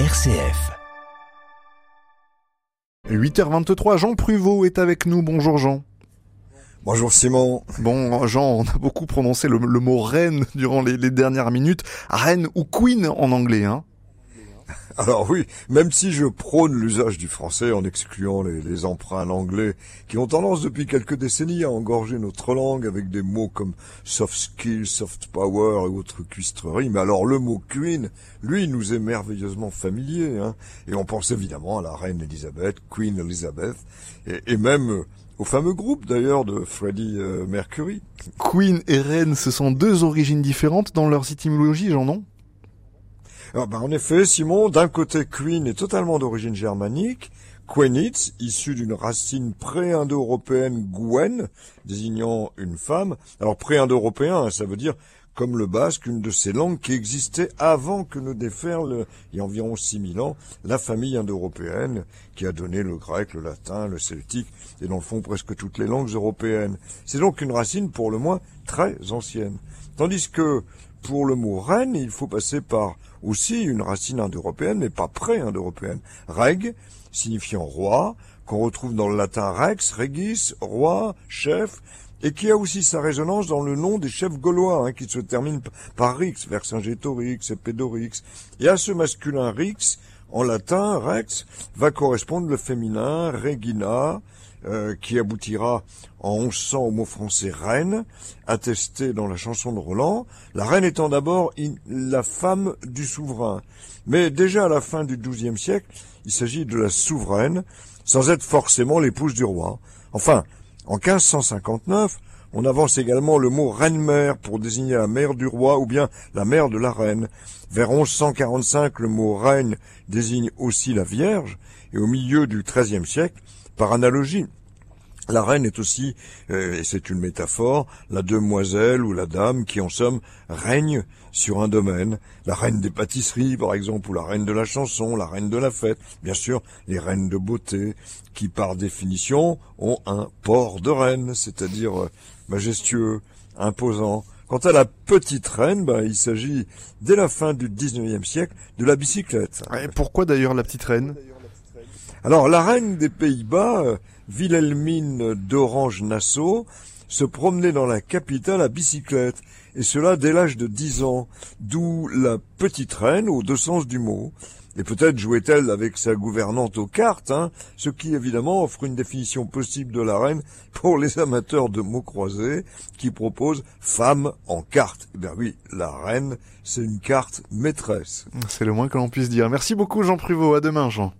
RCF. 8h23, Jean Pruvot est avec nous. Bonjour Jean. Bonjour Simon. Bon, Jean, on a beaucoup prononcé le, le mot reine durant les, les, dernières minutes. Reine ou queen en anglais, hein alors oui, même si je prône l'usage du français en excluant les, emprunts anglais qui ont tendance depuis quelques décennies à engorger notre langue avec des mots comme soft skills, soft power et autres cuistreries, mais alors le mot queen, lui, nous est merveilleusement familier, hein, et on pense évidemment à la reine Elisabeth, Queen Elizabeth, et, et même au fameux groupe d'ailleurs de Freddie euh, Mercury. Queen et reine, ce sont deux origines différentes dans leurs étymologies, j'en ai ah ben, en effet, Simon, d'un côté, Queen est totalement d'origine germanique, Quenitz, issu d'une racine pré-indo-européenne Gwen, désignant une femme. Alors pré-indo-européen, ça veut dire comme le basque, une de ces langues qui existait avant que ne déferle, il y a environ 6000 ans, la famille indo-européenne qui a donné le grec, le latin, le celtique et dans le fond presque toutes les langues européennes. C'est donc une racine pour le moins très ancienne. Tandis que pour le mot reine, il faut passer par aussi une racine indo-européenne, mais pas pré-indo-européenne. Reg, signifiant roi, qu'on retrouve dans le latin rex, regis, roi, chef, et qui a aussi sa résonance dans le nom des chefs gaulois, hein, qui se termine par rix, Vercingétorix et Pédorix. Et à ce masculin rix, en latin, rex, va correspondre le féminin regina, euh, qui aboutira en 1100 au mot français reine, attesté dans la chanson de Roland, la reine étant d'abord la femme du souverain. Mais déjà à la fin du XIIe siècle, il s'agit de la souveraine, sans être forcément l'épouse du roi. Enfin, en 1559, on avance également le mot reine-mère pour désigner la mère du roi ou bien la mère de la reine. Vers 1145, le mot reine désigne aussi la Vierge, et au milieu du XIIIe siècle, par analogie, la reine est aussi, euh, et c'est une métaphore, la demoiselle ou la dame qui en somme règne sur un domaine. La reine des pâtisseries par exemple, ou la reine de la chanson, la reine de la fête. Bien sûr, les reines de beauté, qui par définition ont un port de reine, c'est-à-dire euh, majestueux, imposant. Quant à la petite reine, ben, il s'agit, dès la fin du 19e siècle, de la bicyclette. Et pourquoi d'ailleurs la petite reine? Alors, la reine des Pays-Bas, euh, Wilhelmine d'Orange-Nassau, se promenait dans la capitale à bicyclette, et cela dès l'âge de dix ans, d'où la petite reine aux deux sens du mot. Et peut-être jouait-elle avec sa gouvernante aux cartes, hein, ce qui évidemment offre une définition possible de la reine pour les amateurs de mots croisés qui proposent femme en carte. Eh bien oui, la reine, c'est une carte maîtresse. C'est le moins que l'on puisse dire. Merci beaucoup Jean Pruvot, à demain Jean.